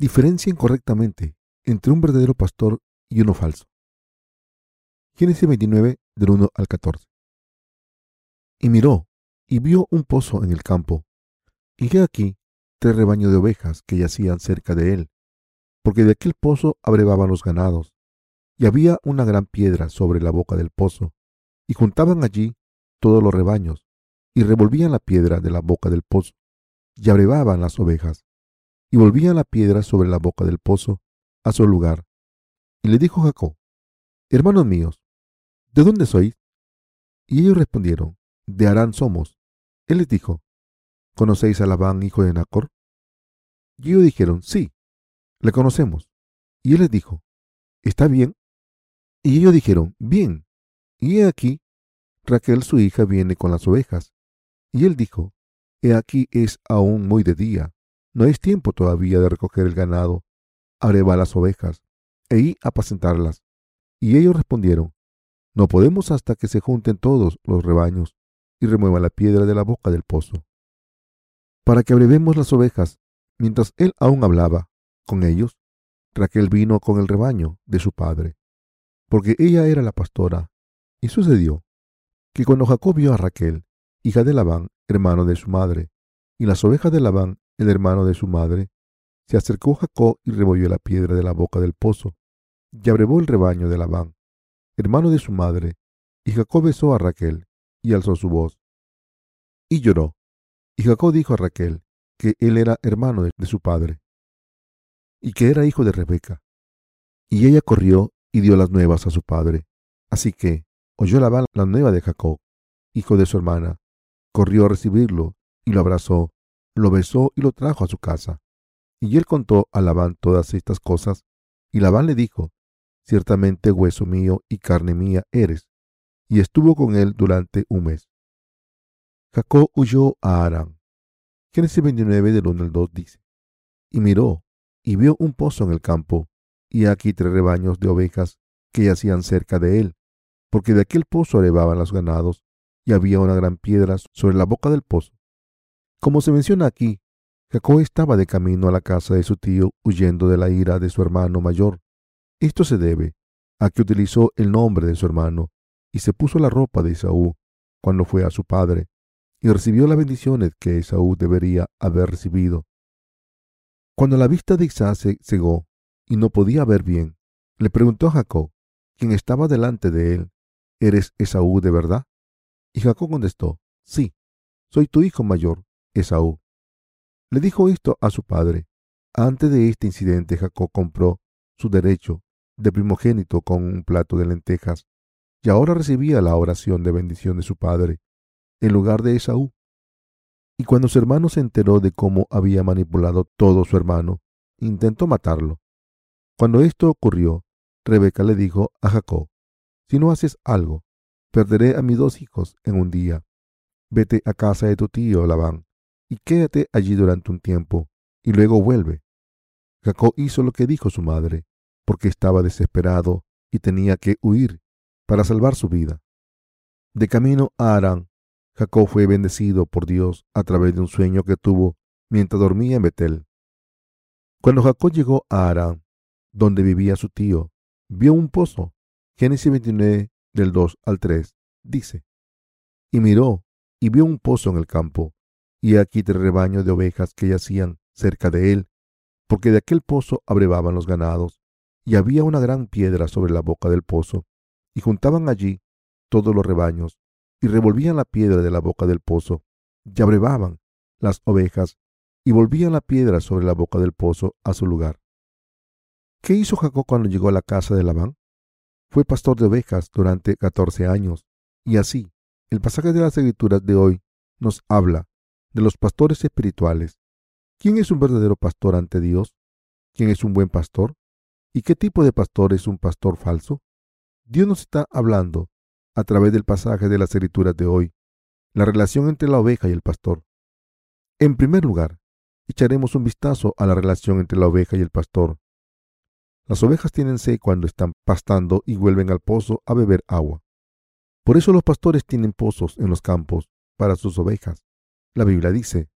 Diferencien correctamente entre un verdadero pastor y uno falso. Génesis 29, del 1 al 14. Y miró, y vio un pozo en el campo, y he aquí tres rebaños de ovejas que yacían cerca de él, porque de aquel pozo abrevaban los ganados, y había una gran piedra sobre la boca del pozo, y juntaban allí todos los rebaños, y revolvían la piedra de la boca del pozo, y abrevaban las ovejas, y volvían la piedra sobre la boca del pozo a su lugar. Y le dijo Jacob, Hermanos míos, ¿de dónde sois? Y ellos respondieron, De Arán somos. Él les dijo, ¿Conocéis a Labán, hijo de Nacor? Y ellos dijeron, Sí, le conocemos. Y él les dijo, ¿Está bien? Y ellos dijeron, Bien. Y he aquí, Raquel su hija viene con las ovejas. Y él dijo, He aquí es aún muy de día, no es tiempo todavía de recoger el ganado, areba las ovejas, e apacentarlas. Y ellos respondieron, No podemos hasta que se junten todos los rebaños y remuevan la piedra de la boca del pozo. Para que abrevemos las ovejas, mientras él aún hablaba con ellos, Raquel vino con el rebaño de su padre, porque ella era la pastora. Y sucedió que cuando Jacob vio a Raquel, hija de Labán, hermano de su madre, y las ovejas de Labán, el hermano de su madre, se acercó Jacob y revolvió la piedra de la boca del pozo, y abrevó el rebaño de Labán, hermano de su madre, y Jacob besó a Raquel, y alzó su voz, y lloró. Y Jacob dijo a Raquel que él era hermano de, su padre, y que era hijo de Rebeca. Y ella corrió y dio las nuevas a su padre. Así que oyó Labán la nueva de Jacob, hijo de su hermana, corrió a recibirlo y lo abrazó, lo besó y lo trajo a su casa. Y él contó a Labán todas estas cosas, y Labán le dijo, Ciertamente hueso mío y carne mía eres. Y estuvo con él durante un mes. Jacob huyó a Arán. Génesis 29 del 1 al 2 dice, Y miró, y vio un pozo en el campo, y aquí tres rebaños de ovejas que yacían cerca de él, porque de aquel pozo arevaban los ganados, y había una gran piedra sobre la boca del pozo. Como se menciona aquí, Jacob estaba de camino a la casa de su tío huyendo de la ira de su hermano mayor. Esto se debe a que utilizó el nombre de su hermano y se puso la ropa de Esaú cuando fue a su padre y recibió las bendiciones que Esaú debería haber recibido. Cuando la vista de Isaac se cegó y no podía ver bien, le preguntó a Jacob, quien estaba delante de él, ¿Eres Esaú de verdad? Y Jacob contestó, Sí, soy tu hijo mayor, Esaú. Le dijo esto a su padre. Antes de este incidente, Jacob compró su derecho de primogénito con un plato de lentejas y ahora recibía la oración de bendición de su padre en lugar de Esaú. Y cuando su hermano se enteró de cómo había manipulado todo su hermano, intentó matarlo. Cuando esto ocurrió, Rebeca le dijo a Jacob, si no haces algo, perderé a mis dos hijos en un día. Vete a casa de tu tío Labán y quédate allí durante un tiempo, y luego vuelve. Jacob hizo lo que dijo su madre, porque estaba desesperado y tenía que huir para salvar su vida. De camino a Arán, Jacob fue bendecido por Dios a través de un sueño que tuvo mientras dormía en Betel. Cuando Jacob llegó a Arán, donde vivía su tío, vio un pozo. Génesis 29 del 2 al 3 dice, y miró y vio un pozo en el campo, y aquí tres rebaños de ovejas que yacían cerca de él, porque de aquel pozo abrevaban los ganados, y había una gran piedra sobre la boca del pozo, y juntaban allí todos los rebaños, y revolvían la piedra de la boca del pozo, y abrevaban las ovejas, y volvían la piedra sobre la boca del pozo a su lugar. ¿Qué hizo Jacob cuando llegó a la casa de Labán? Fue pastor de ovejas durante catorce años, y así, el pasaje de las escrituras de hoy nos habla de los pastores espirituales. ¿Quién es un verdadero pastor ante Dios? ¿Quién es un buen pastor? ¿Y qué tipo de pastor es un pastor falso? Dios nos está hablando a través del pasaje de las escrituras de hoy, la relación entre la oveja y el pastor. En primer lugar, echaremos un vistazo a la relación entre la oveja y el pastor. Las ovejas tienen sed cuando están pastando y vuelven al pozo a beber agua. Por eso los pastores tienen pozos en los campos para sus ovejas. La Biblia dice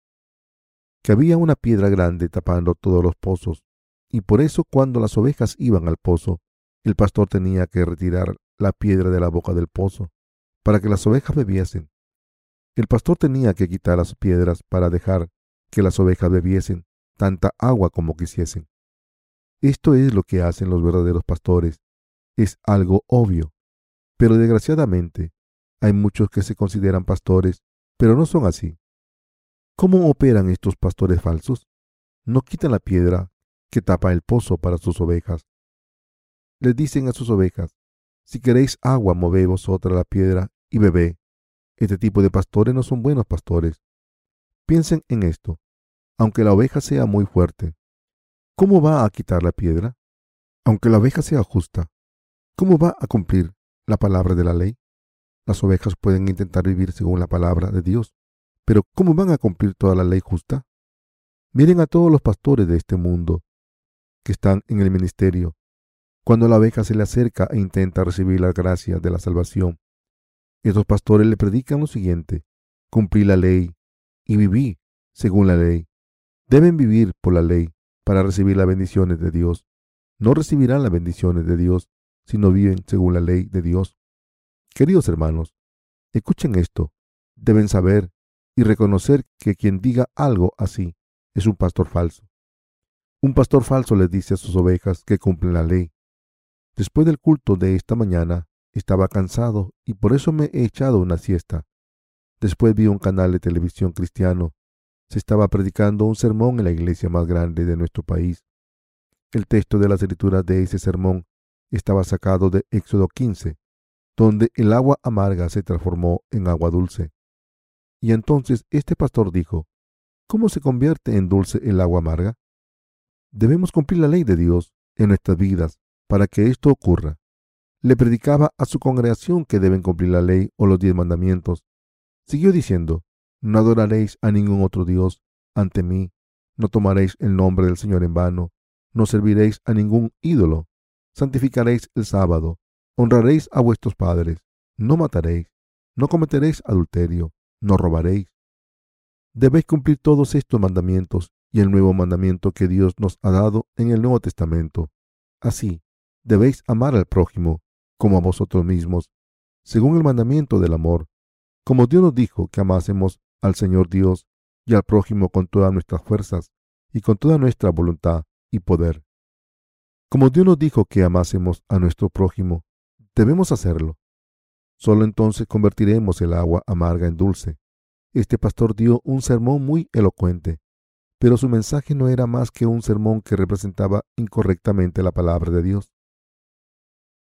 que había una piedra grande tapando todos los pozos y por eso cuando las ovejas iban al pozo, el pastor tenía que retirar la piedra de la boca del pozo para que las ovejas bebiesen. El pastor tenía que quitar las piedras para dejar que las ovejas bebiesen tanta agua como quisiesen. Esto es lo que hacen los verdaderos pastores. Es algo obvio. Pero desgraciadamente, hay muchos que se consideran pastores, pero no son así. ¿Cómo operan estos pastores falsos? No quitan la piedra que tapa el pozo para sus ovejas. Les dicen a sus ovejas, si queréis agua, move vosotras la piedra y bebé. Este tipo de pastores no son buenos pastores. Piensen en esto. Aunque la oveja sea muy fuerte, ¿cómo va a quitar la piedra? Aunque la oveja sea justa, ¿cómo va a cumplir la palabra de la ley? Las ovejas pueden intentar vivir según la palabra de Dios, pero ¿cómo van a cumplir toda la ley justa? Miren a todos los pastores de este mundo que están en el ministerio. Cuando la oveja se le acerca e intenta recibir las gracias de la salvación, estos pastores le predican lo siguiente, cumplir la ley y vivir según la ley. Deben vivir por la ley para recibir las bendiciones de Dios. No recibirán las bendiciones de Dios si no viven según la ley de Dios. Queridos hermanos, escuchen esto. Deben saber y reconocer que quien diga algo así es un pastor falso. Un pastor falso les dice a sus ovejas que cumplen la ley. Después del culto de esta mañana, estaba cansado y por eso me he echado una siesta. Después vi un canal de televisión cristiano. Se estaba predicando un sermón en la iglesia más grande de nuestro país. El texto de la escritura de ese sermón estaba sacado de Éxodo 15, donde el agua amarga se transformó en agua dulce. Y entonces este pastor dijo, ¿cómo se convierte en dulce el agua amarga? Debemos cumplir la ley de Dios en nuestras vidas para que esto ocurra. Le predicaba a su congregación que deben cumplir la ley o los diez mandamientos. Siguió diciendo, no adoraréis a ningún otro Dios ante mí, no tomaréis el nombre del Señor en vano, no serviréis a ningún ídolo, santificaréis el sábado, honraréis a vuestros padres, no mataréis, no cometeréis adulterio, no robaréis. Debéis cumplir todos estos mandamientos y el nuevo mandamiento que Dios nos ha dado en el Nuevo Testamento. Así, debéis amar al prójimo como a vosotros mismos, según el mandamiento del amor, como Dios nos dijo que amásemos al Señor Dios y al prójimo con todas nuestras fuerzas y con toda nuestra voluntad y poder. Como Dios nos dijo que amásemos a nuestro prójimo, debemos hacerlo. Solo entonces convertiremos el agua amarga en dulce. Este pastor dio un sermón muy elocuente, pero su mensaje no era más que un sermón que representaba incorrectamente la palabra de Dios.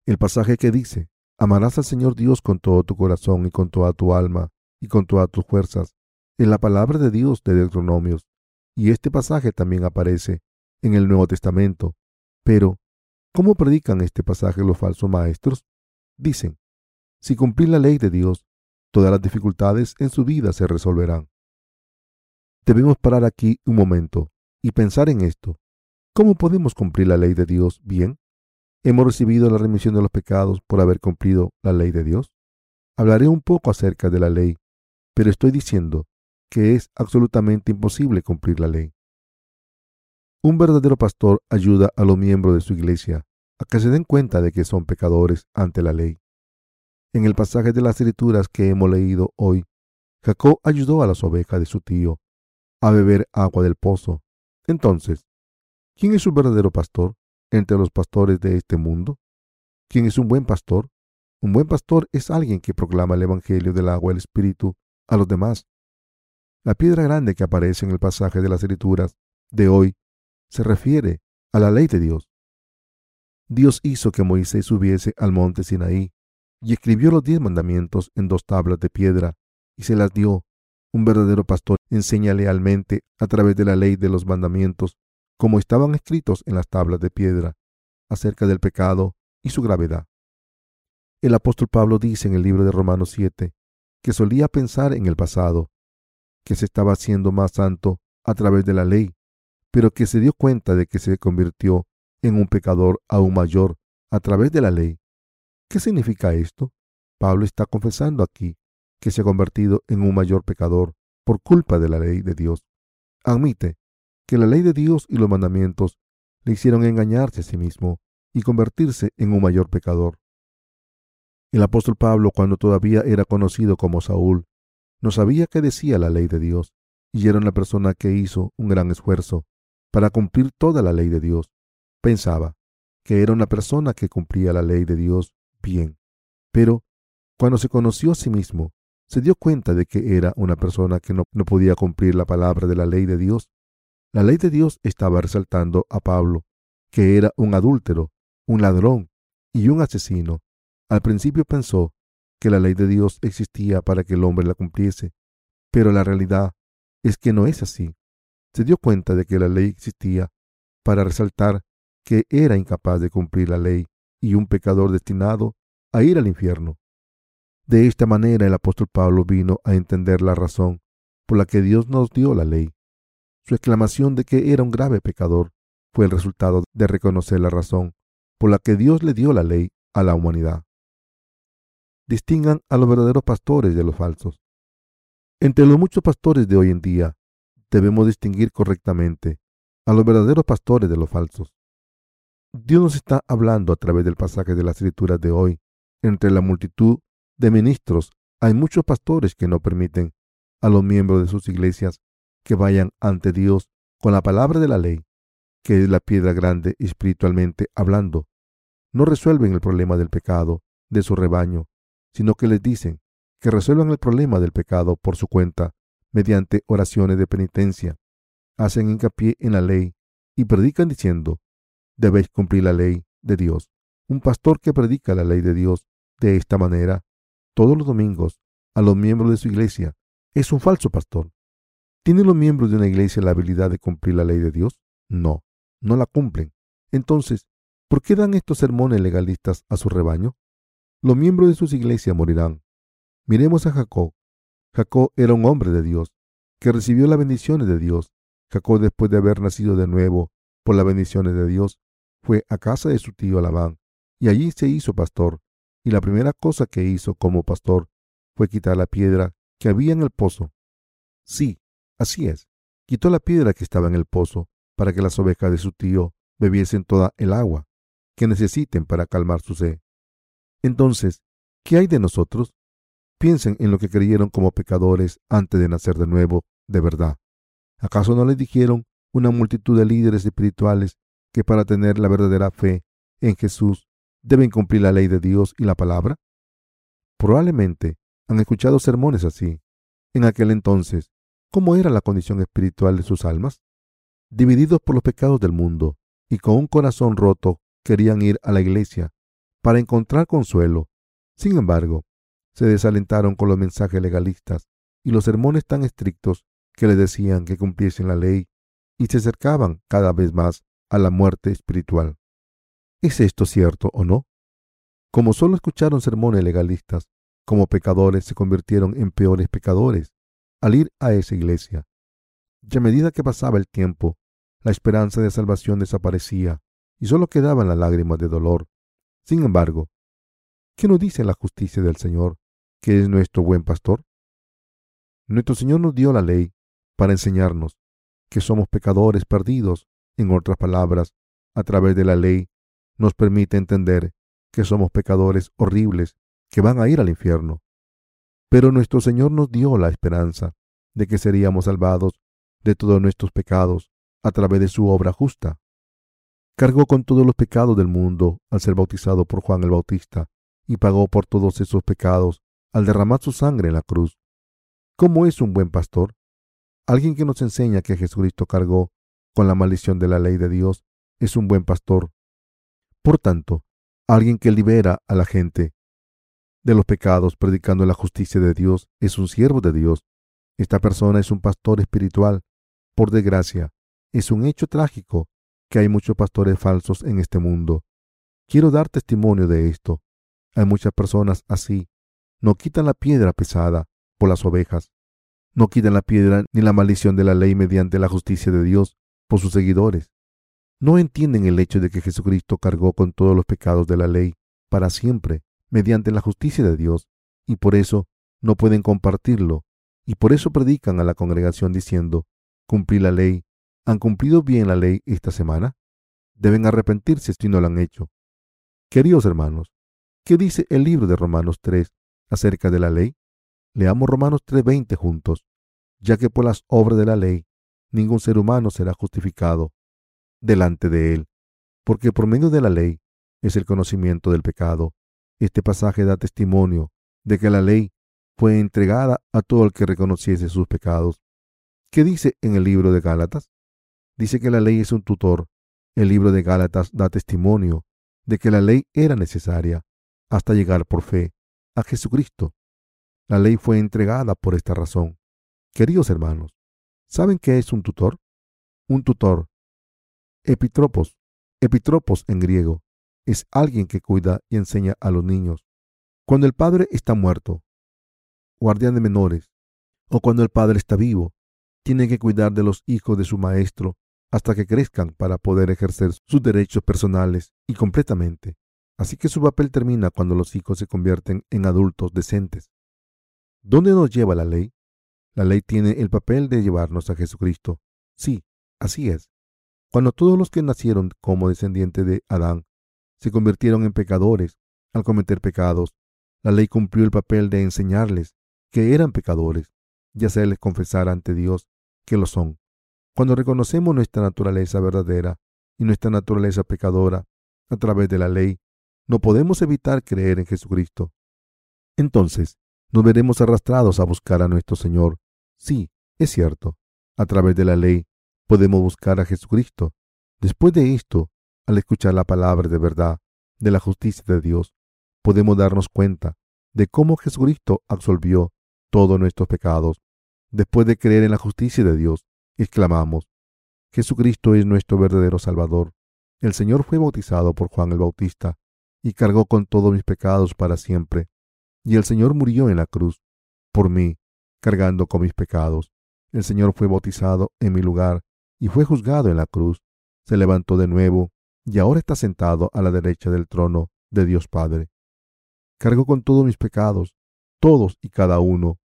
El pasaje que dice, amarás al Señor Dios con todo tu corazón y con toda tu alma y con todas tus fuerzas, en la palabra de Dios de Deuteronomios, y este pasaje también aparece en el Nuevo Testamento. Pero, ¿cómo predican este pasaje los falsos maestros? Dicen, si cumplir la ley de Dios, todas las dificultades en su vida se resolverán. Debemos parar aquí un momento y pensar en esto. ¿Cómo podemos cumplir la ley de Dios bien? ¿Hemos recibido la remisión de los pecados por haber cumplido la ley de Dios? Hablaré un poco acerca de la ley, pero estoy diciendo que es absolutamente imposible cumplir la ley. Un verdadero pastor ayuda a los miembros de su iglesia a que se den cuenta de que son pecadores ante la ley. En el pasaje de las escrituras que hemos leído hoy, Jacob ayudó a las ovejas de su tío a beber agua del pozo. Entonces, ¿quién es su verdadero pastor entre los pastores de este mundo? ¿Quién es un buen pastor? Un buen pastor es alguien que proclama el Evangelio del agua del Espíritu a los demás. La piedra grande que aparece en el pasaje de las Escrituras de hoy se refiere a la ley de Dios. Dios hizo que Moisés subiese al monte Sinaí y escribió los diez mandamientos en dos tablas de piedra y se las dio. Un verdadero pastor enseña lealmente a través de la ley de los mandamientos, como estaban escritos en las tablas de piedra, acerca del pecado y su gravedad. El apóstol Pablo dice en el libro de Romanos 7 que solía pensar en el pasado, que se estaba haciendo más santo a través de la ley, pero que se dio cuenta de que se convirtió en un pecador aún mayor a través de la ley. ¿Qué significa esto? Pablo está confesando aquí que se ha convertido en un mayor pecador por culpa de la ley de Dios. Admite que la ley de Dios y los mandamientos le hicieron engañarse a sí mismo y convertirse en un mayor pecador. El apóstol Pablo, cuando todavía era conocido como Saúl, no sabía qué decía la ley de Dios y era una persona que hizo un gran esfuerzo para cumplir toda la ley de Dios. Pensaba que era una persona que cumplía la ley de Dios bien, pero cuando se conoció a sí mismo, se dio cuenta de que era una persona que no, no podía cumplir la palabra de la ley de Dios. La ley de Dios estaba resaltando a Pablo, que era un adúltero, un ladrón y un asesino. Al principio pensó que la ley de Dios existía para que el hombre la cumpliese, pero la realidad es que no es así. Se dio cuenta de que la ley existía para resaltar que era incapaz de cumplir la ley y un pecador destinado a ir al infierno. De esta manera el apóstol Pablo vino a entender la razón por la que Dios nos dio la ley. Su exclamación de que era un grave pecador fue el resultado de reconocer la razón por la que Dios le dio la ley a la humanidad. Distingan a los verdaderos pastores de los falsos. Entre los muchos pastores de hoy en día, debemos distinguir correctamente a los verdaderos pastores de los falsos. Dios nos está hablando a través del pasaje de las escrituras de hoy. Entre la multitud de ministros hay muchos pastores que no permiten a los miembros de sus iglesias que vayan ante Dios con la palabra de la ley, que es la piedra grande espiritualmente hablando. No resuelven el problema del pecado de su rebaño, sino que les dicen que resuelvan el problema del pecado por su cuenta mediante oraciones de penitencia. Hacen hincapié en la ley y predican diciendo, debéis cumplir la ley de Dios. Un pastor que predica la ley de Dios de esta manera todos los domingos a los miembros de su iglesia es un falso pastor. ¿Tienen los miembros de una iglesia la habilidad de cumplir la ley de Dios? No, no la cumplen. Entonces, ¿por qué dan estos sermones legalistas a su rebaño? Los miembros de sus iglesias morirán. Miremos a Jacob. Jacob era un hombre de Dios, que recibió las bendiciones de Dios. Jacob, después de haber nacido de nuevo por las bendiciones de Dios, fue a casa de su tío Labán, y allí se hizo pastor. Y la primera cosa que hizo como pastor fue quitar la piedra que había en el pozo. Sí, así es. Quitó la piedra que estaba en el pozo para que las ovejas de su tío bebiesen toda el agua que necesiten para calmar su sed. Entonces, ¿qué hay de nosotros? Piensen en lo que creyeron como pecadores antes de nacer de nuevo, de verdad. ¿Acaso no les dijeron una multitud de líderes espirituales que para tener la verdadera fe en Jesús deben cumplir la ley de Dios y la palabra? Probablemente han escuchado sermones así. En aquel entonces, ¿cómo era la condición espiritual de sus almas? Divididos por los pecados del mundo y con un corazón roto, querían ir a la iglesia para encontrar consuelo. Sin embargo, se desalentaron con los mensajes legalistas y los sermones tan estrictos que les decían que cumpliesen la ley y se acercaban cada vez más a la muerte espiritual. ¿Es esto cierto o no? Como solo escucharon sermones legalistas, como pecadores se convirtieron en peores pecadores al ir a esa iglesia. Y a medida que pasaba el tiempo, la esperanza de salvación desaparecía y solo quedaban las lágrimas de dolor. Sin embargo, ¿qué nos dice la justicia del Señor, que es nuestro buen pastor? Nuestro Señor nos dio la ley para enseñarnos que somos pecadores perdidos. En otras palabras, a través de la ley nos permite entender que somos pecadores horribles que van a ir al infierno. Pero nuestro Señor nos dio la esperanza de que seríamos salvados de todos nuestros pecados a través de su obra justa. Cargó con todos los pecados del mundo al ser bautizado por Juan el Bautista y pagó por todos esos pecados al derramar su sangre en la cruz. ¿Cómo es un buen pastor? Alguien que nos enseña que Jesucristo cargó con la maldición de la ley de Dios es un buen pastor por tanto, alguien que libera a la gente de los pecados predicando la justicia de Dios es un siervo de Dios. Esta persona es un pastor espiritual. Por desgracia, es un hecho trágico que hay muchos pastores falsos en este mundo. Quiero dar testimonio de esto. Hay muchas personas así. No quitan la piedra pesada por las ovejas. No quitan la piedra ni la maldición de la ley mediante la justicia de Dios por sus seguidores no entienden el hecho de que Jesucristo cargó con todos los pecados de la ley para siempre mediante la justicia de Dios y por eso no pueden compartirlo y por eso predican a la congregación diciendo, cumplí la ley, ¿han cumplido bien la ley esta semana? deben arrepentirse si no lo han hecho. Queridos hermanos, ¿qué dice el libro de Romanos 3 acerca de la ley? Leamos Romanos 3:20 juntos, ya que por las obras de la ley ningún ser humano será justificado delante de él, porque por medio de la ley es el conocimiento del pecado. Este pasaje da testimonio de que la ley fue entregada a todo el que reconociese sus pecados. ¿Qué dice en el libro de Gálatas? Dice que la ley es un tutor. El libro de Gálatas da testimonio de que la ley era necesaria hasta llegar por fe a Jesucristo. La ley fue entregada por esta razón. Queridos hermanos, ¿saben qué es un tutor? Un tutor. Epitropos. Epitropos en griego es alguien que cuida y enseña a los niños. Cuando el padre está muerto, guardián de menores, o cuando el padre está vivo, tiene que cuidar de los hijos de su maestro hasta que crezcan para poder ejercer sus derechos personales y completamente. Así que su papel termina cuando los hijos se convierten en adultos decentes. ¿Dónde nos lleva la ley? La ley tiene el papel de llevarnos a Jesucristo. Sí, así es. Cuando todos los que nacieron como descendientes de Adán se convirtieron en pecadores al cometer pecados, la ley cumplió el papel de enseñarles que eran pecadores y hacerles confesar ante Dios que lo son. Cuando reconocemos nuestra naturaleza verdadera y nuestra naturaleza pecadora a través de la ley, no podemos evitar creer en Jesucristo. Entonces, nos veremos arrastrados a buscar a nuestro Señor. Sí, es cierto, a través de la ley podemos buscar a Jesucristo. Después de esto, al escuchar la palabra de verdad de la justicia de Dios, podemos darnos cuenta de cómo Jesucristo absolvió todos nuestros pecados. Después de creer en la justicia de Dios, exclamamos, Jesucristo es nuestro verdadero Salvador. El Señor fue bautizado por Juan el Bautista y cargó con todos mis pecados para siempre. Y el Señor murió en la cruz por mí, cargando con mis pecados. El Señor fue bautizado en mi lugar y fue juzgado en la cruz. Se levantó de nuevo y ahora está sentado a la derecha del trono de Dios Padre. Cargó con todos mis pecados, todos y cada uno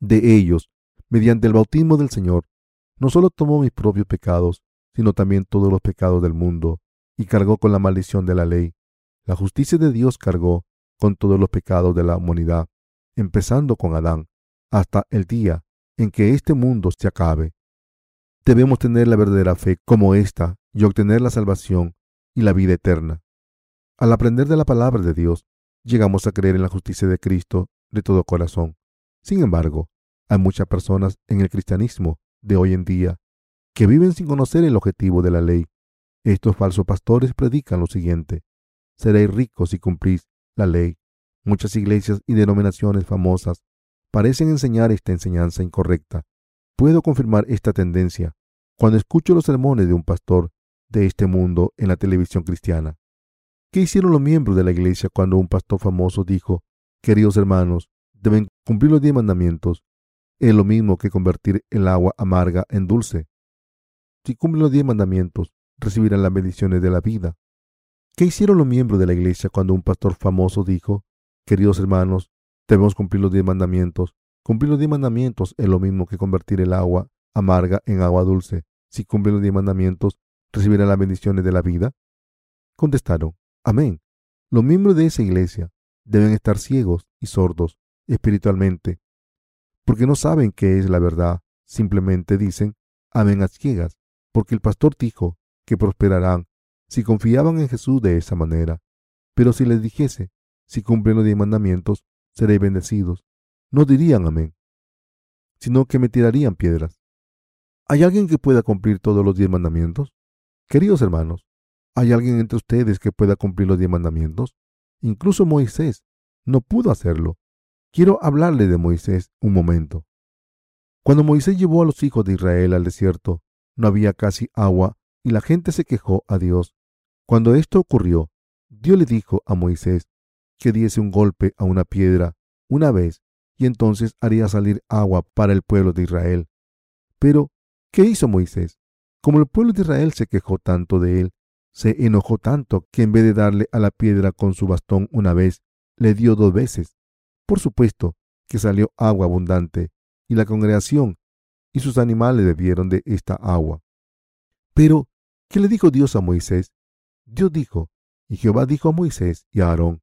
de ellos, mediante el bautismo del Señor, no solo tomó mis propios pecados, sino también todos los pecados del mundo, y cargó con la maldición de la ley. La justicia de Dios cargó con todos los pecados de la humanidad, empezando con Adán, hasta el día en que este mundo se acabe. Debemos tener la verdadera fe como esta y obtener la salvación y la vida eterna. Al aprender de la palabra de Dios, llegamos a creer en la justicia de Cristo de todo corazón. Sin embargo, hay muchas personas en el cristianismo de hoy en día que viven sin conocer el objetivo de la ley. Estos falsos pastores predican lo siguiente. Seréis ricos si cumplís la ley. Muchas iglesias y denominaciones famosas parecen enseñar esta enseñanza incorrecta. Puedo confirmar esta tendencia cuando escucho los sermones de un pastor de este mundo en la televisión cristiana. ¿Qué hicieron los miembros de la iglesia cuando un pastor famoso dijo, queridos hermanos, deben cumplir los diez mandamientos es lo mismo que convertir el agua amarga en dulce. Si cumplen los diez mandamientos, recibirán las bendiciones de la vida. ¿Qué hicieron los miembros de la iglesia cuando un pastor famoso dijo, queridos hermanos, debemos cumplir los diez mandamientos? Cumplir los diez mandamientos es lo mismo que convertir el agua amarga en agua dulce. Si cumplen los diez mandamientos, recibirán las bendiciones de la vida. Contestaron, amén. Los miembros de esa iglesia deben estar ciegos y sordos espiritualmente porque no saben qué es la verdad. Simplemente dicen, amén a ciegas, porque el pastor dijo que prosperarán si confiaban en Jesús de esa manera. Pero si les dijese, si cumplen los diez mandamientos, seréis bendecidos, no dirían amén, sino que me tirarían piedras. ¿Hay alguien que pueda cumplir todos los diez mandamientos? Queridos hermanos, ¿hay alguien entre ustedes que pueda cumplir los diez mandamientos? Incluso Moisés no pudo hacerlo, Quiero hablarle de Moisés un momento. Cuando Moisés llevó a los hijos de Israel al desierto, no había casi agua y la gente se quejó a Dios. Cuando esto ocurrió, Dios le dijo a Moisés que diese un golpe a una piedra una vez y entonces haría salir agua para el pueblo de Israel. Pero, ¿qué hizo Moisés? Como el pueblo de Israel se quejó tanto de él, se enojó tanto que en vez de darle a la piedra con su bastón una vez, le dio dos veces. Por supuesto que salió agua abundante, y la congregación y sus animales bebieron de esta agua. Pero, ¿Qué le dijo Dios a Moisés? Dios dijo, y Jehová dijo a Moisés y a Aarón,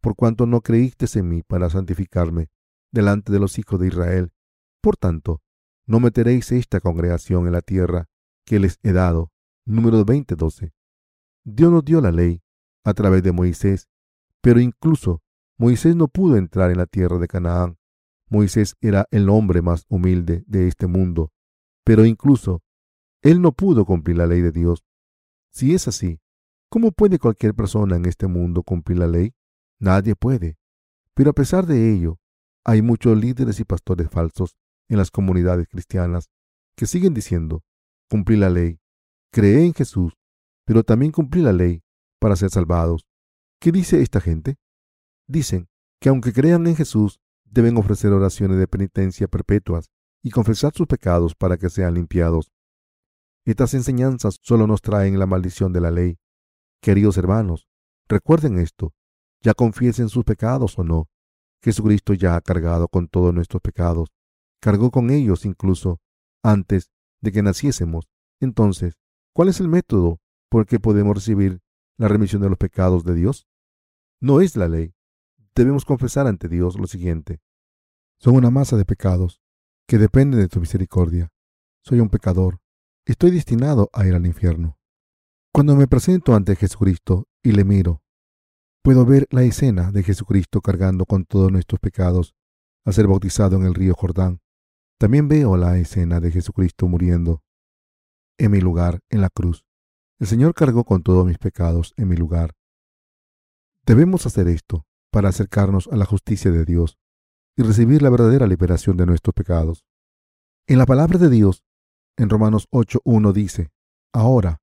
por cuanto no creísteis en mí para santificarme delante de los hijos de Israel, por tanto, no meteréis esta congregación en la tierra que les he dado. Número 20:12. Dios nos dio la ley a través de Moisés, pero incluso Moisés no pudo entrar en la tierra de Canaán. Moisés era el hombre más humilde de este mundo, pero incluso él no pudo cumplir la ley de Dios. Si es así, ¿cómo puede cualquier persona en este mundo cumplir la ley? Nadie puede. Pero a pesar de ello, hay muchos líderes y pastores falsos en las comunidades cristianas que siguen diciendo, cumplir la ley, cree en Jesús, pero también cumplir la ley para ser salvados. ¿Qué dice esta gente? Dicen que aunque crean en Jesús, deben ofrecer oraciones de penitencia perpetuas y confesar sus pecados para que sean limpiados. Estas enseñanzas solo nos traen la maldición de la ley. Queridos hermanos, recuerden esto, ya confiesen sus pecados o no. Jesucristo ya ha cargado con todos nuestros pecados, cargó con ellos incluso antes de que naciésemos. Entonces, ¿cuál es el método por el que podemos recibir la remisión de los pecados de Dios? No es la ley. Debemos confesar ante Dios lo siguiente. Son una masa de pecados que dependen de tu misericordia. Soy un pecador estoy destinado a ir al infierno. Cuando me presento ante Jesucristo y le miro, puedo ver la escena de Jesucristo cargando con todos nuestros pecados a ser bautizado en el río Jordán. También veo la escena de Jesucristo muriendo en mi lugar en la cruz. El Señor cargó con todos mis pecados en mi lugar. Debemos hacer esto para acercarnos a la justicia de Dios y recibir la verdadera liberación de nuestros pecados. En la palabra de Dios en Romanos 8.1 dice, Ahora,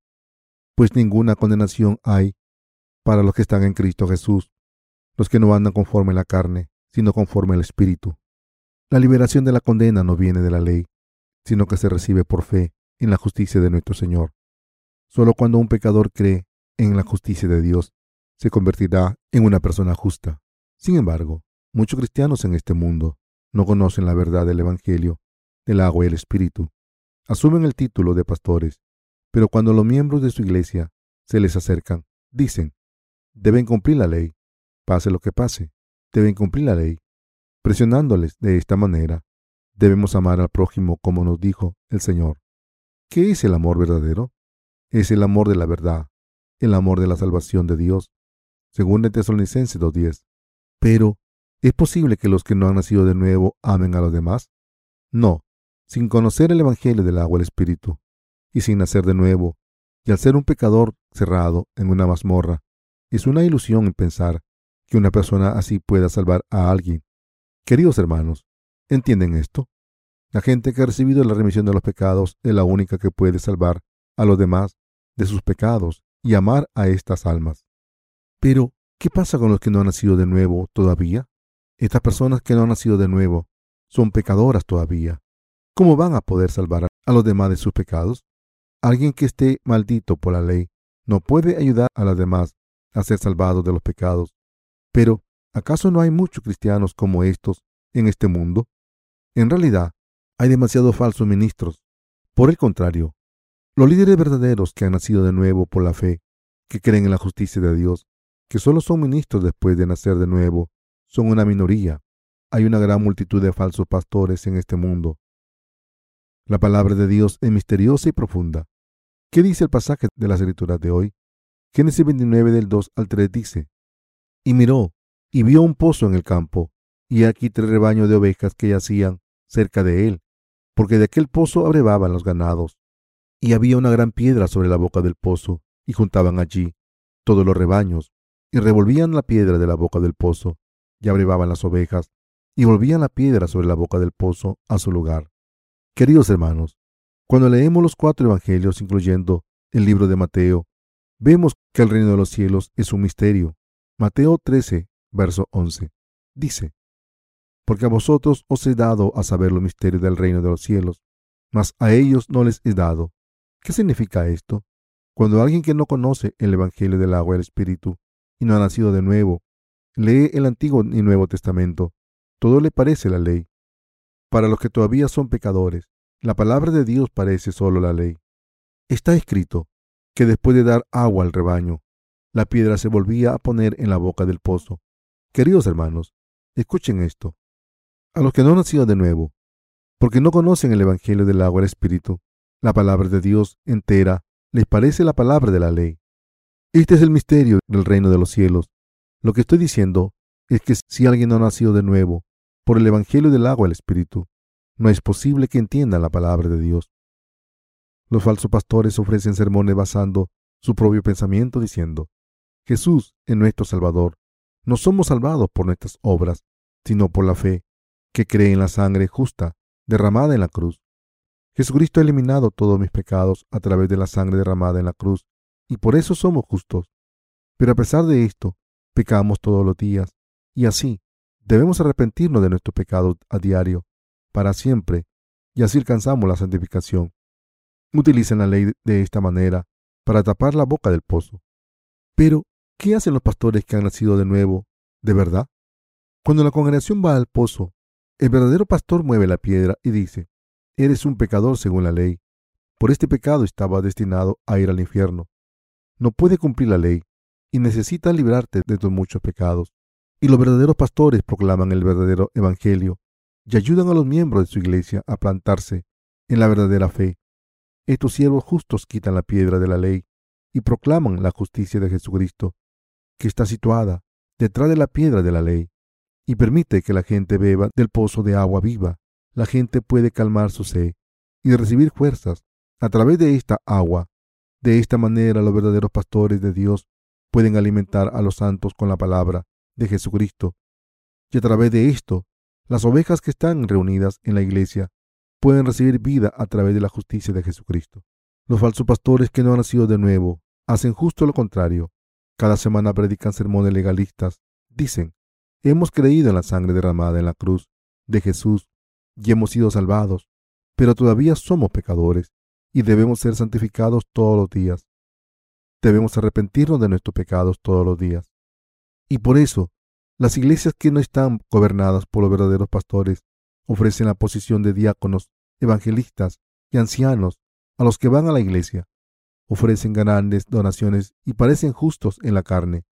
pues ninguna condenación hay para los que están en Cristo Jesús, los que no andan conforme a la carne, sino conforme al Espíritu. La liberación de la condena no viene de la ley, sino que se recibe por fe en la justicia de nuestro Señor. Solo cuando un pecador cree en la justicia de Dios, se convertirá en una persona justa. Sin embargo, muchos cristianos en este mundo no conocen la verdad del Evangelio, del agua y el Espíritu, asumen el título de pastores, pero cuando los miembros de su iglesia se les acercan, dicen, deben cumplir la ley, pase lo que pase, deben cumplir la ley. Presionándoles de esta manera, debemos amar al prójimo como nos dijo el Señor. ¿Qué es el amor verdadero? Es el amor de la verdad, el amor de la salvación de Dios, según el Tesalonicenses 2.10. Pero, ¿es posible que los que no han nacido de nuevo amen a los demás? No, sin conocer el Evangelio del agua el Espíritu, y sin nacer de nuevo, y al ser un pecador cerrado en una mazmorra, es una ilusión en pensar que una persona así pueda salvar a alguien. Queridos hermanos, ¿entienden esto? La gente que ha recibido la remisión de los pecados es la única que puede salvar a los demás de sus pecados y amar a estas almas. Pero, ¿qué pasa con los que no han nacido de nuevo todavía? Estas personas que no han nacido de nuevo son pecadoras todavía. ¿Cómo van a poder salvar a los demás de sus pecados? Alguien que esté maldito por la ley no puede ayudar a los demás a ser salvados de los pecados. Pero, ¿acaso no hay muchos cristianos como estos en este mundo? En realidad, hay demasiados falsos ministros. Por el contrario, los líderes verdaderos que han nacido de nuevo por la fe, que creen en la justicia de Dios, que solo son ministros después de nacer de nuevo, son una minoría. Hay una gran multitud de falsos pastores en este mundo la palabra de Dios es misteriosa y profunda. ¿Qué dice el pasaje de las escrituras de hoy? Génesis 29 del 2 al 3 dice, Y miró, y vio un pozo en el campo, y aquí tres rebaños de ovejas que yacían cerca de él, porque de aquel pozo abrevaban los ganados. Y había una gran piedra sobre la boca del pozo, y juntaban allí todos los rebaños, y revolvían la piedra de la boca del pozo, y abrevaban las ovejas, y volvían la piedra sobre la boca del pozo a su lugar. Queridos hermanos, cuando leemos los cuatro evangelios, incluyendo el libro de Mateo, vemos que el reino de los cielos es un misterio. Mateo 13, verso 11, dice, Porque a vosotros os he dado a saber los misterios del reino de los cielos, mas a ellos no les he dado. ¿Qué significa esto? Cuando alguien que no conoce el Evangelio del agua y el Espíritu y no ha nacido de nuevo, lee el Antiguo y Nuevo Testamento, todo le parece la ley, para los que todavía son pecadores, la palabra de Dios parece solo la ley. Está escrito que después de dar agua al rebaño, la piedra se volvía a poner en la boca del pozo. Queridos hermanos, escuchen esto. A los que no han nacido de nuevo, porque no conocen el Evangelio del agua del Espíritu, la palabra de Dios entera les parece la palabra de la ley. Este es el misterio del reino de los cielos. Lo que estoy diciendo es que si alguien no ha nacido de nuevo por el Evangelio del agua del Espíritu, no es posible que entienda la palabra de Dios. Los falsos pastores ofrecen sermones basando su propio pensamiento diciendo, Jesús es nuestro Salvador. No somos salvados por nuestras obras, sino por la fe que cree en la sangre justa derramada en la cruz. Jesucristo ha eliminado todos mis pecados a través de la sangre derramada en la cruz, y por eso somos justos. Pero a pesar de esto, pecamos todos los días, y así debemos arrepentirnos de nuestro pecado a diario, para siempre, y así alcanzamos la santificación. Utilizan la ley de esta manera para tapar la boca del pozo. Pero, ¿qué hacen los pastores que han nacido de nuevo, de verdad? Cuando la congregación va al pozo, el verdadero pastor mueve la piedra y dice, Eres un pecador según la ley. Por este pecado estaba destinado a ir al infierno. No puede cumplir la ley y necesita librarte de tus muchos pecados. Y los verdaderos pastores proclaman el verdadero evangelio y ayudan a los miembros de su iglesia a plantarse en la verdadera fe. Estos siervos justos quitan la piedra de la ley y proclaman la justicia de Jesucristo, que está situada detrás de la piedra de la ley, y permite que la gente beba del pozo de agua viva la gente puede calmar su sed y recibir fuerzas a través de esta agua. De esta manera los verdaderos pastores de Dios pueden alimentar a los santos con la palabra de Jesucristo. Y a través de esto, las ovejas que están reunidas en la iglesia pueden recibir vida a través de la justicia de Jesucristo. Los falsos pastores que no han nacido de nuevo hacen justo lo contrario. Cada semana predican sermones legalistas. Dicen, hemos creído en la sangre derramada en la cruz de Jesús y hemos sido salvados, pero todavía somos pecadores y debemos ser santificados todos los días. Debemos arrepentirnos de nuestros pecados todos los días. Y por eso, las iglesias que no están gobernadas por los verdaderos pastores ofrecen la posición de diáconos, evangelistas y ancianos a los que van a la iglesia. Ofrecen grandes donaciones y parecen justos en la carne.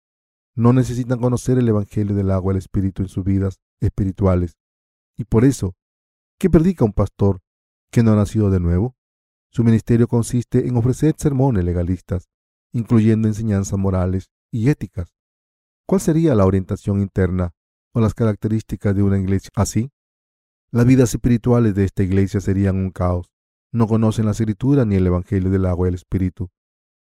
No necesitan conocer el Evangelio del agua del Espíritu en sus vidas espirituales. Y por eso ¿Qué predica un pastor que no ha nacido de nuevo? Su ministerio consiste en ofrecer sermones legalistas, incluyendo enseñanzas morales y éticas. ¿Cuál sería la orientación interna o las características de una iglesia así? Las vidas espirituales de esta iglesia serían un caos. No conocen la escritura ni el evangelio del agua y el espíritu.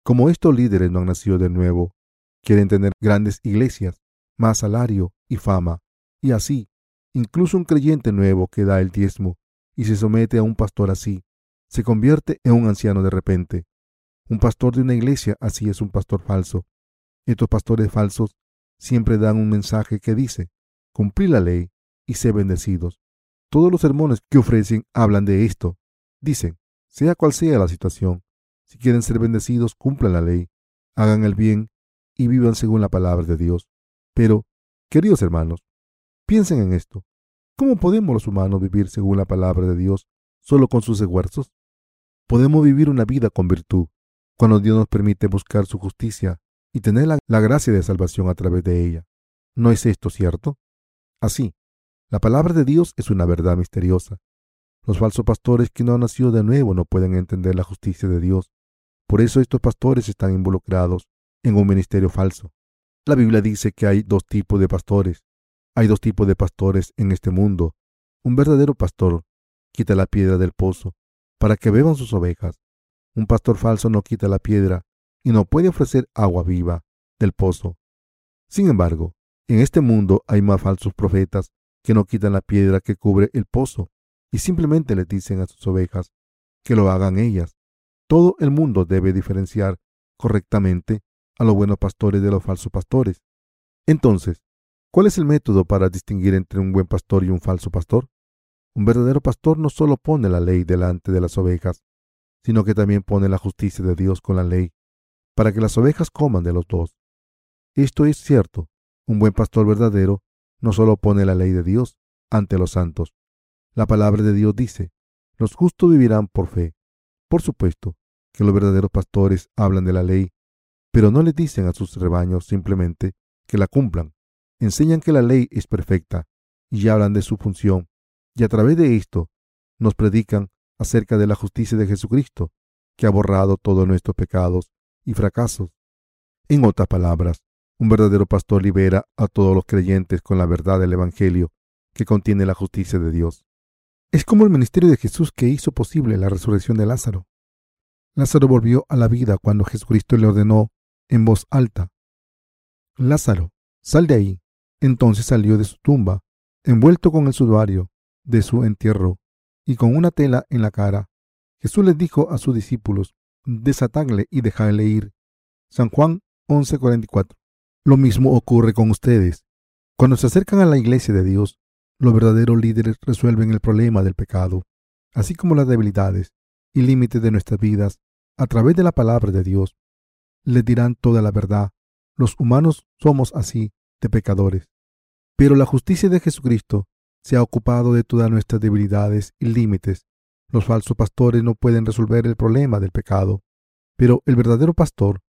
Como estos líderes no han nacido de nuevo, quieren tener grandes iglesias, más salario y fama, y así Incluso un creyente nuevo que da el diezmo y se somete a un pastor así, se convierte en un anciano de repente. Un pastor de una iglesia así es un pastor falso. Estos pastores falsos siempre dan un mensaje que dice, cumplir la ley y ser bendecidos. Todos los sermones que ofrecen hablan de esto. Dicen, sea cual sea la situación, si quieren ser bendecidos, cumplan la ley, hagan el bien y vivan según la palabra de Dios. Pero, queridos hermanos, Piensen en esto. ¿Cómo podemos los humanos vivir según la palabra de Dios solo con sus esfuerzos? Podemos vivir una vida con virtud cuando Dios nos permite buscar su justicia y tener la, la gracia de salvación a través de ella. ¿No es esto cierto? Así, la palabra de Dios es una verdad misteriosa. Los falsos pastores que no han nacido de nuevo no pueden entender la justicia de Dios. Por eso estos pastores están involucrados en un ministerio falso. La Biblia dice que hay dos tipos de pastores, hay dos tipos de pastores en este mundo. Un verdadero pastor quita la piedra del pozo para que beban sus ovejas. Un pastor falso no quita la piedra y no puede ofrecer agua viva del pozo. Sin embargo, en este mundo hay más falsos profetas que no quitan la piedra que cubre el pozo y simplemente le dicen a sus ovejas que lo hagan ellas. Todo el mundo debe diferenciar correctamente a los buenos pastores de los falsos pastores. Entonces, ¿Cuál es el método para distinguir entre un buen pastor y un falso pastor? Un verdadero pastor no solo pone la ley delante de las ovejas, sino que también pone la justicia de Dios con la ley, para que las ovejas coman de los dos. Esto es cierto. Un buen pastor verdadero no solo pone la ley de Dios ante los santos. La palabra de Dios dice, los justos vivirán por fe. Por supuesto, que los verdaderos pastores hablan de la ley, pero no le dicen a sus rebaños simplemente que la cumplan. Enseñan que la ley es perfecta y hablan de su función, y a través de esto nos predican acerca de la justicia de Jesucristo, que ha borrado todos nuestros pecados y fracasos. En otras palabras, un verdadero pastor libera a todos los creyentes con la verdad del Evangelio que contiene la justicia de Dios. Es como el ministerio de Jesús que hizo posible la resurrección de Lázaro. Lázaro volvió a la vida cuando Jesucristo le ordenó en voz alta, Lázaro, sal de ahí. Entonces salió de su tumba, envuelto con el sudario de su entierro y con una tela en la cara. Jesús les dijo a sus discípulos, desatadle y dejadle ir. San Juan 11:44. Lo mismo ocurre con ustedes. Cuando se acercan a la iglesia de Dios, los verdaderos líderes resuelven el problema del pecado, así como las debilidades y límites de nuestras vidas a través de la palabra de Dios. Les dirán toda la verdad. Los humanos somos así, de pecadores. Pero la justicia de Jesucristo se ha ocupado de todas nuestras debilidades y límites. Los falsos pastores no pueden resolver el problema del pecado, pero el verdadero pastor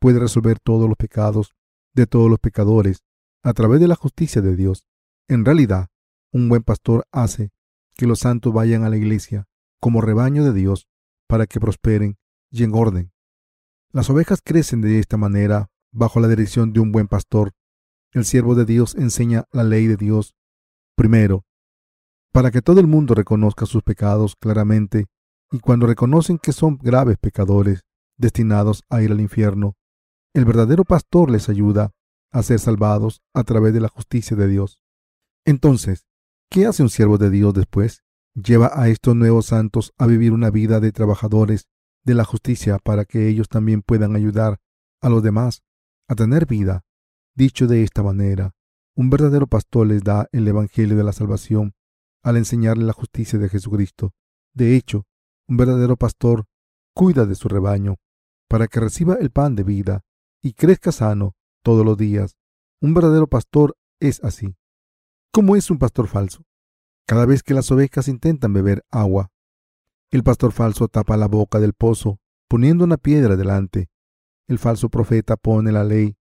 puede resolver todos los pecados de todos los pecadores a través de la justicia de Dios. En realidad, un buen pastor hace que los santos vayan a la iglesia como rebaño de Dios para que prosperen y engorden. Las ovejas crecen de esta manera bajo la dirección de un buen pastor. El siervo de Dios enseña la ley de Dios Primero, para que todo el mundo reconozca sus pecados claramente y cuando reconocen que son graves pecadores destinados a ir al infierno, el verdadero pastor les ayuda a ser salvados a través de la justicia de Dios. Entonces, ¿qué hace un siervo de Dios después? Lleva a estos nuevos santos a vivir una vida de trabajadores de la justicia para que ellos también puedan ayudar a los demás a tener vida. Dicho de esta manera, un verdadero pastor les da el Evangelio de la salvación al enseñarle la justicia de Jesucristo. De hecho, un verdadero pastor cuida de su rebaño para que reciba el pan de vida y crezca sano todos los días. Un verdadero pastor es así. ¿Cómo es un pastor falso? Cada vez que las ovejas intentan beber agua, el pastor falso tapa la boca del pozo poniendo una piedra delante. El falso profeta pone la ley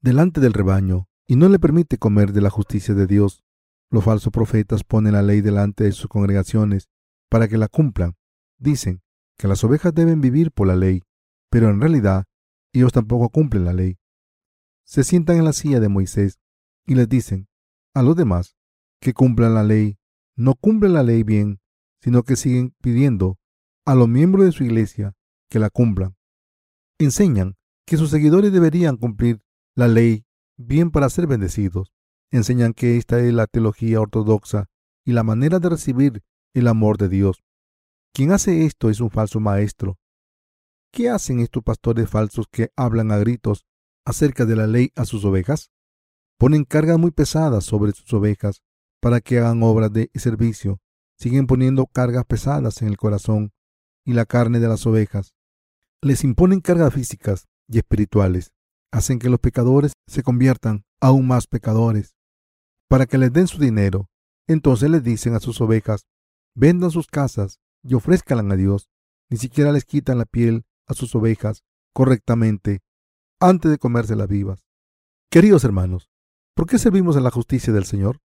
delante del rebaño y no le permite comer de la justicia de Dios. Los falsos profetas ponen la ley delante de sus congregaciones para que la cumplan. Dicen que las ovejas deben vivir por la ley, pero en realidad ellos tampoco cumplen la ley. Se sientan en la silla de Moisés y les dicen a los demás que cumplan la ley. No cumplen la ley bien, sino que siguen pidiendo a los miembros de su iglesia que la cumplan. Enseñan que sus seguidores deberían cumplir la ley bien para ser bendecidos. Enseñan que esta es la teología ortodoxa y la manera de recibir el amor de Dios. Quien hace esto es un falso maestro. ¿Qué hacen estos pastores falsos que hablan a gritos acerca de la ley a sus ovejas? Ponen cargas muy pesadas sobre sus ovejas para que hagan obras de servicio. Siguen poniendo cargas pesadas en el corazón y la carne de las ovejas. Les imponen cargas físicas y espirituales hacen que los pecadores se conviertan aún más pecadores, para que les den su dinero. Entonces les dicen a sus ovejas, vendan sus casas y ofrezcanlas a Dios. Ni siquiera les quitan la piel a sus ovejas correctamente antes de comérselas vivas. Queridos hermanos, ¿por qué servimos a la justicia del Señor?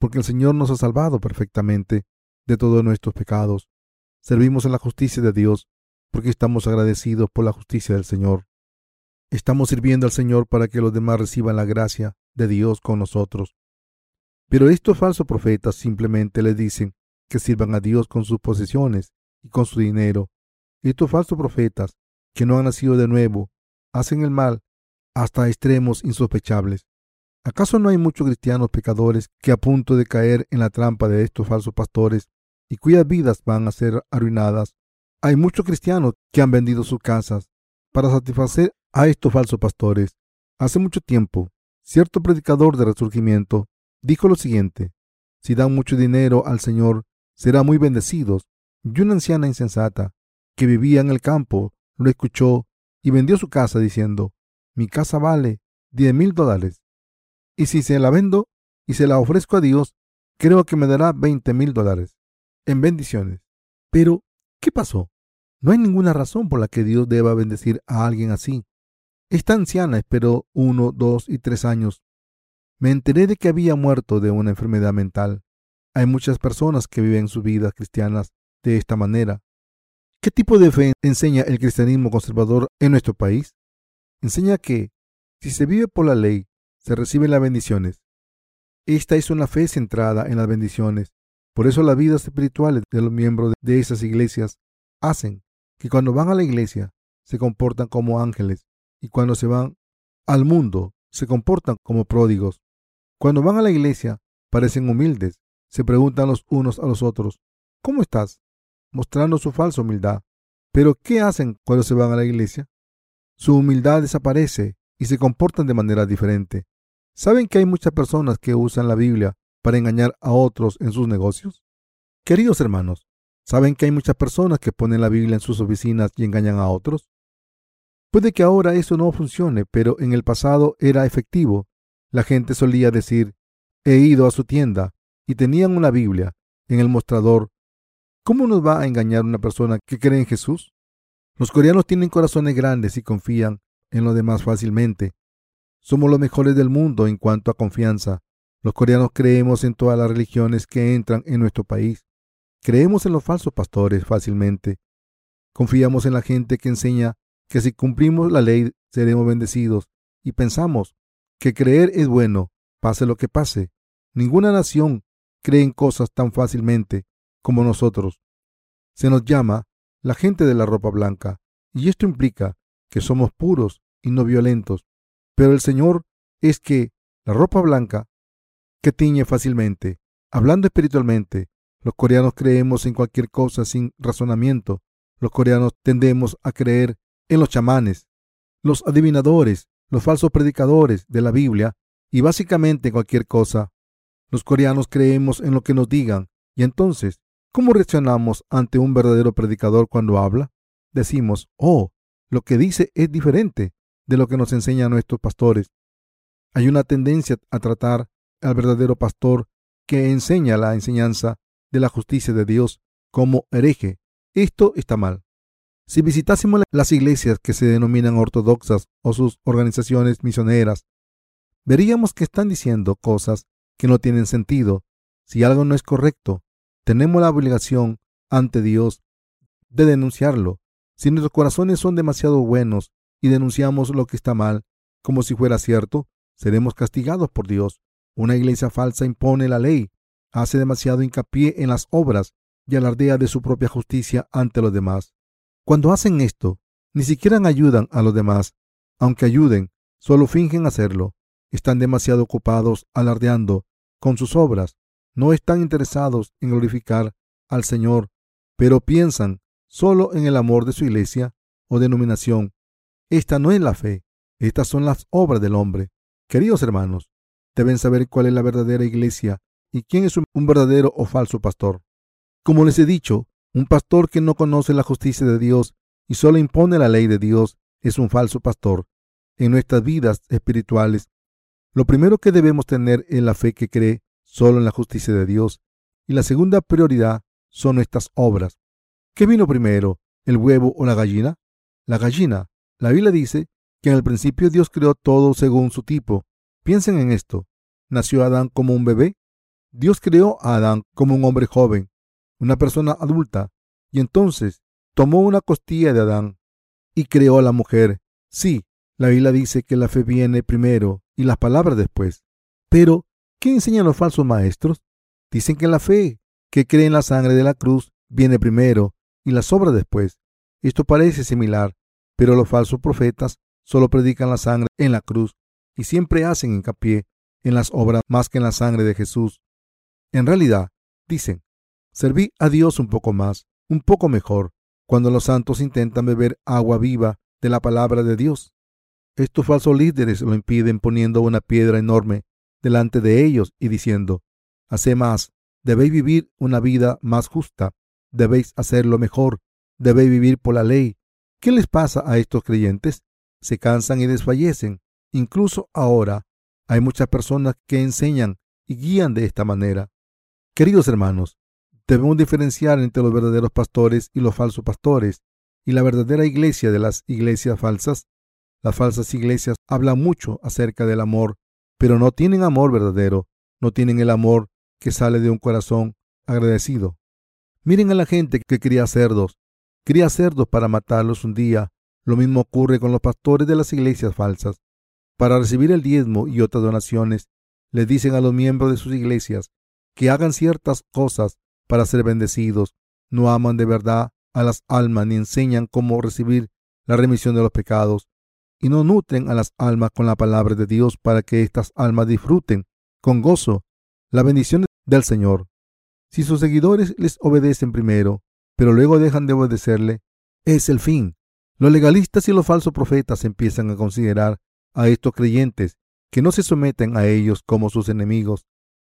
Porque el Señor nos ha salvado perfectamente de todos nuestros pecados. Servimos en la justicia de Dios porque estamos agradecidos por la justicia del Señor. Estamos sirviendo al Señor para que los demás reciban la gracia de Dios con nosotros. Pero estos falsos profetas simplemente les dicen que sirvan a Dios con sus posesiones y con su dinero. Estos falsos profetas, que no han nacido de nuevo, hacen el mal hasta extremos insospechables. ¿Acaso no hay muchos cristianos pecadores que a punto de caer en la trampa de estos falsos pastores y cuyas vidas van a ser arruinadas? Hay muchos cristianos que han vendido sus casas para satisfacer a estos falsos pastores. Hace mucho tiempo, cierto predicador de resurgimiento dijo lo siguiente, si dan mucho dinero al Señor, serán muy bendecidos. Y una anciana insensata, que vivía en el campo, lo escuchó y vendió su casa diciendo, mi casa vale diez mil dólares. Y si se la vendo y se la ofrezco a Dios, creo que me dará veinte mil dólares en bendiciones. Pero, ¿qué pasó? No hay ninguna razón por la que Dios deba bendecir a alguien así. Esta anciana esperó uno, dos y tres años. Me enteré de que había muerto de una enfermedad mental. Hay muchas personas que viven sus vidas cristianas de esta manera. ¿Qué tipo de fe enseña el cristianismo conservador en nuestro país? Enseña que, si se vive por la ley, se reciben las bendiciones. Esta es una fe centrada en las bendiciones. Por eso las vidas espirituales de los miembros de esas iglesias hacen que cuando van a la iglesia se comportan como ángeles y cuando se van al mundo se comportan como pródigos. Cuando van a la iglesia parecen humildes, se preguntan los unos a los otros, ¿cómo estás? mostrando su falsa humildad. Pero ¿qué hacen cuando se van a la iglesia? Su humildad desaparece y se comportan de manera diferente. ¿Saben que hay muchas personas que usan la Biblia para engañar a otros en sus negocios? Queridos hermanos, ¿saben que hay muchas personas que ponen la Biblia en sus oficinas y engañan a otros? Puede que ahora eso no funcione, pero en el pasado era efectivo. La gente solía decir, he ido a su tienda y tenían una Biblia en el mostrador. ¿Cómo nos va a engañar una persona que cree en Jesús? Los coreanos tienen corazones grandes y confían en los demás fácilmente. Somos los mejores del mundo en cuanto a confianza. Los coreanos creemos en todas las religiones que entran en nuestro país. Creemos en los falsos pastores fácilmente. Confiamos en la gente que enseña que si cumplimos la ley seremos bendecidos y pensamos que creer es bueno, pase lo que pase. Ninguna nación cree en cosas tan fácilmente como nosotros. Se nos llama la gente de la ropa blanca y esto implica que somos puros y no violentos. Pero el Señor es que la ropa blanca que tiñe fácilmente. Hablando espiritualmente, los coreanos creemos en cualquier cosa sin razonamiento. Los coreanos tendemos a creer en los chamanes, los adivinadores, los falsos predicadores de la Biblia y básicamente en cualquier cosa. Los coreanos creemos en lo que nos digan y entonces, ¿cómo reaccionamos ante un verdadero predicador cuando habla? Decimos, oh, lo que dice es diferente de lo que nos enseñan nuestros pastores. Hay una tendencia a tratar al verdadero pastor que enseña la enseñanza de la justicia de Dios como hereje. Esto está mal. Si visitásemos las iglesias que se denominan ortodoxas o sus organizaciones misioneras, veríamos que están diciendo cosas que no tienen sentido. Si algo no es correcto, tenemos la obligación ante Dios de denunciarlo. Si nuestros corazones son demasiado buenos y denunciamos lo que está mal como si fuera cierto, seremos castigados por Dios. Una iglesia falsa impone la ley, hace demasiado hincapié en las obras y alardea de su propia justicia ante los demás. Cuando hacen esto, ni siquiera ayudan a los demás. Aunque ayuden, solo fingen hacerlo. Están demasiado ocupados alardeando con sus obras. No están interesados en glorificar al Señor, pero piensan solo en el amor de su iglesia o denominación. Esta no es la fe, estas son las obras del hombre. Queridos hermanos, deben saber cuál es la verdadera iglesia y quién es un verdadero o falso pastor. Como les he dicho, un pastor que no conoce la justicia de Dios y solo impone la ley de Dios es un falso pastor. En nuestras vidas espirituales, lo primero que debemos tener es la fe que cree solo en la justicia de Dios y la segunda prioridad son nuestras obras. ¿Qué vino primero, el huevo o la gallina? La gallina. La Biblia dice que en el principio Dios creó todo según su tipo. Piensen en esto. ¿Nació Adán como un bebé? Dios creó a Adán como un hombre joven, una persona adulta, y entonces tomó una costilla de Adán y creó a la mujer. Sí, la Biblia dice que la fe viene primero y las palabras después. Pero, ¿qué enseñan los falsos maestros? Dicen que la fe que cree en la sangre de la cruz viene primero y las obras después. Esto parece similar, pero los falsos profetas solo predican la sangre en la cruz y siempre hacen hincapié en las obras más que en la sangre de Jesús. En realidad, dicen, serví a Dios un poco más, un poco mejor, cuando los santos intentan beber agua viva de la palabra de Dios. Estos falsos líderes lo impiden poniendo una piedra enorme delante de ellos y diciendo, Hacé más, debéis vivir una vida más justa, debéis hacerlo mejor, debéis vivir por la ley. ¿Qué les pasa a estos creyentes? Se cansan y desfallecen. Incluso ahora hay muchas personas que enseñan y guían de esta manera. Queridos hermanos, debemos diferenciar entre los verdaderos pastores y los falsos pastores. y la verdadera iglesia de las iglesias falsas. Las falsas iglesias hablan mucho acerca del amor, pero no tienen amor verdadero, no tienen el amor que sale de un corazón agradecido. Miren a la gente que cría cerdos, cría cerdos para matarlos un día. Lo mismo ocurre con los pastores de las iglesias falsas. Para recibir el diezmo y otras donaciones, les dicen a los miembros de sus iglesias que hagan ciertas cosas para ser bendecidos. No aman de verdad a las almas ni enseñan cómo recibir la remisión de los pecados y no nutren a las almas con la palabra de Dios para que estas almas disfruten con gozo la bendición del Señor. Si sus seguidores les obedecen primero, pero luego dejan de obedecerle, es el fin. Los legalistas y los falsos profetas empiezan a considerar a estos creyentes que no se someten a ellos como sus enemigos.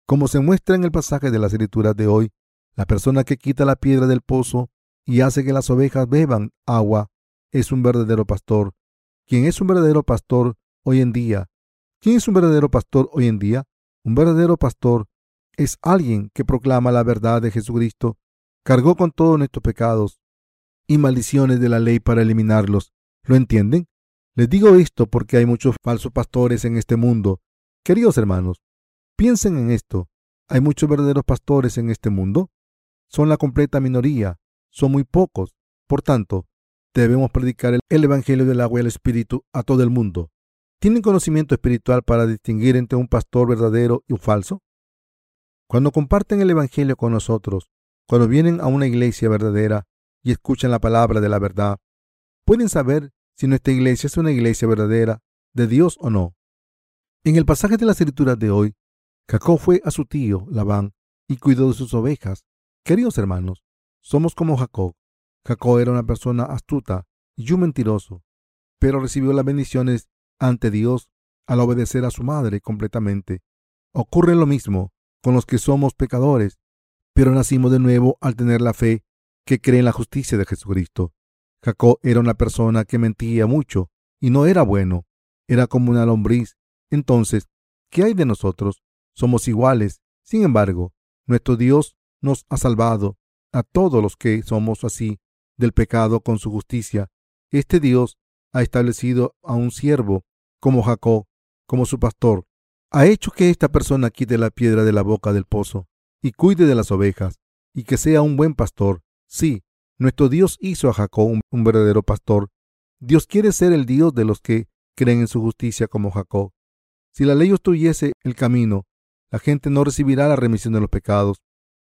Como se muestra en el pasaje de las escrituras de hoy, la persona que quita la piedra del pozo y hace que las ovejas beban agua es un verdadero pastor. ¿Quién es un verdadero pastor hoy en día? ¿Quién es un verdadero pastor hoy en día? Un verdadero pastor es alguien que proclama la verdad de Jesucristo, cargó con todos nuestros pecados y maldiciones de la ley para eliminarlos. ¿Lo entienden? Les digo esto porque hay muchos falsos pastores en este mundo. Queridos hermanos, piensen en esto. ¿Hay muchos verdaderos pastores en este mundo? Son la completa minoría, son muy pocos. Por tanto, debemos predicar el Evangelio del agua y el Espíritu a todo el mundo. ¿Tienen conocimiento espiritual para distinguir entre un pastor verdadero y un falso? Cuando comparten el Evangelio con nosotros, cuando vienen a una iglesia verdadera y escuchan la palabra de la verdad, pueden saber si nuestra iglesia es una iglesia verdadera de Dios o no. En el pasaje de las escrituras de hoy, Jacob fue a su tío Labán y cuidó de sus ovejas. Queridos hermanos, somos como Jacob. Jacob era una persona astuta y un mentiroso, pero recibió las bendiciones ante Dios al obedecer a su madre completamente. Ocurre lo mismo con los que somos pecadores, pero nacimos de nuevo al tener la fe que cree en la justicia de Jesucristo. Jacob era una persona que mentía mucho y no era bueno, era como una lombriz. Entonces, ¿qué hay de nosotros? Somos iguales. Sin embargo, nuestro Dios nos ha salvado a todos los que somos así del pecado con su justicia. Este Dios ha establecido a un siervo como Jacob, como su pastor. Ha hecho que esta persona quite la piedra de la boca del pozo y cuide de las ovejas y que sea un buen pastor. Sí, nuestro Dios hizo a Jacob un, verdadero pastor. Dios quiere ser el Dios de los que creen en su justicia como Jacob. Si la ley obstruyese el camino, la gente no recibirá la remisión de los pecados.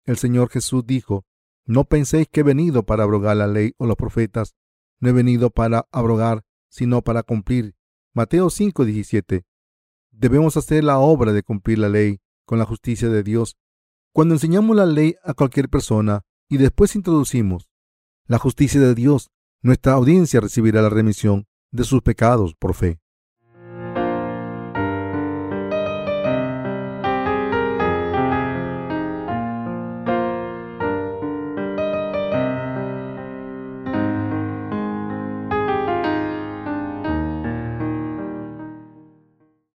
El Señor Jesús dijo, no penséis que he venido para abrogar la ley o los profetas. No he venido para abrogar, sino para cumplir. Mateo 5:17. Debemos hacer la obra de cumplir la ley con la justicia de Dios. Cuando enseñamos la ley a cualquier persona y después introducimos la justicia de Dios, nuestra audiencia recibirá la remisión de sus pecados por fe.